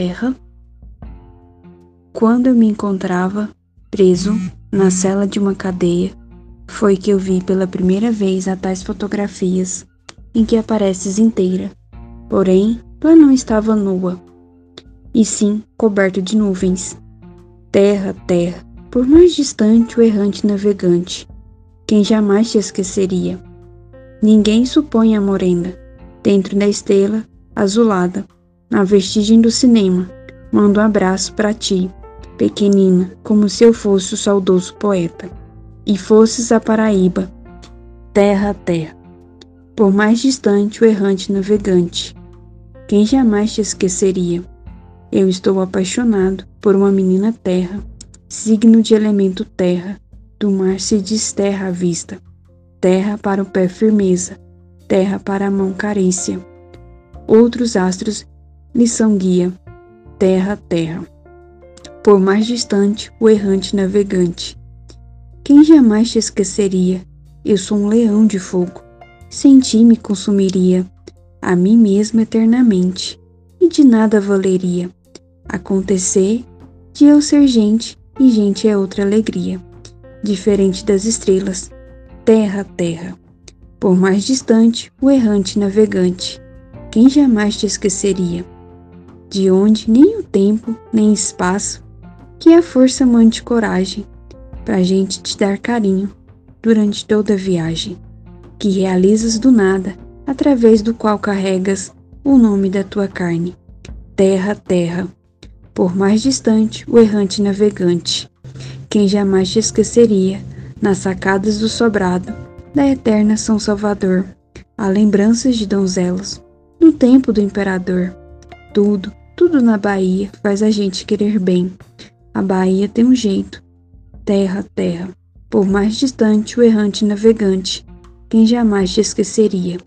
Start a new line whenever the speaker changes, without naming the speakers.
terra? Quando eu me encontrava preso na cela de uma cadeia, foi que eu vi pela primeira vez a tais fotografias em que apareces inteira. Porém, tu não estava nua, e sim coberto de nuvens. Terra, terra, por mais distante o errante navegante, quem jamais te esqueceria? Ninguém supõe a morena, dentro da estrela azulada, na vestigem do cinema, mando um abraço para ti, pequenina, como se eu fosse o saudoso poeta, e fosses a Paraíba, terra a terra. Por mais distante o errante navegante, quem jamais te esqueceria? Eu estou apaixonado por uma menina terra, signo de elemento terra, do mar se desterra a vista. Terra para o pé firmeza, terra para a mão carícia. Outros astros lhe são guia, terra, terra. Por mais distante, o errante navegante. Quem jamais te esqueceria? Eu sou um leão de fogo. Sem ti me consumiria, a mim mesmo eternamente, e de nada valeria. Acontecer de eu ser gente, e gente é outra alegria diferente das estrelas, terra terra. Por mais distante, o errante navegante, quem jamais te esqueceria? De onde nem o tempo, nem espaço, que a força mande coragem, pra gente te dar carinho durante toda a viagem, que realizas do nada, através do qual carregas o nome da tua carne. Terra, terra, por mais distante, o errante navegante, quem jamais te esqueceria, nas sacadas do sobrado, da eterna São Salvador, há lembranças de donzelas, no tempo do imperador. Tudo, tudo na Bahia faz a gente querer bem. A Bahia tem um jeito. Terra, terra, por mais distante o errante navegante, quem jamais te esqueceria.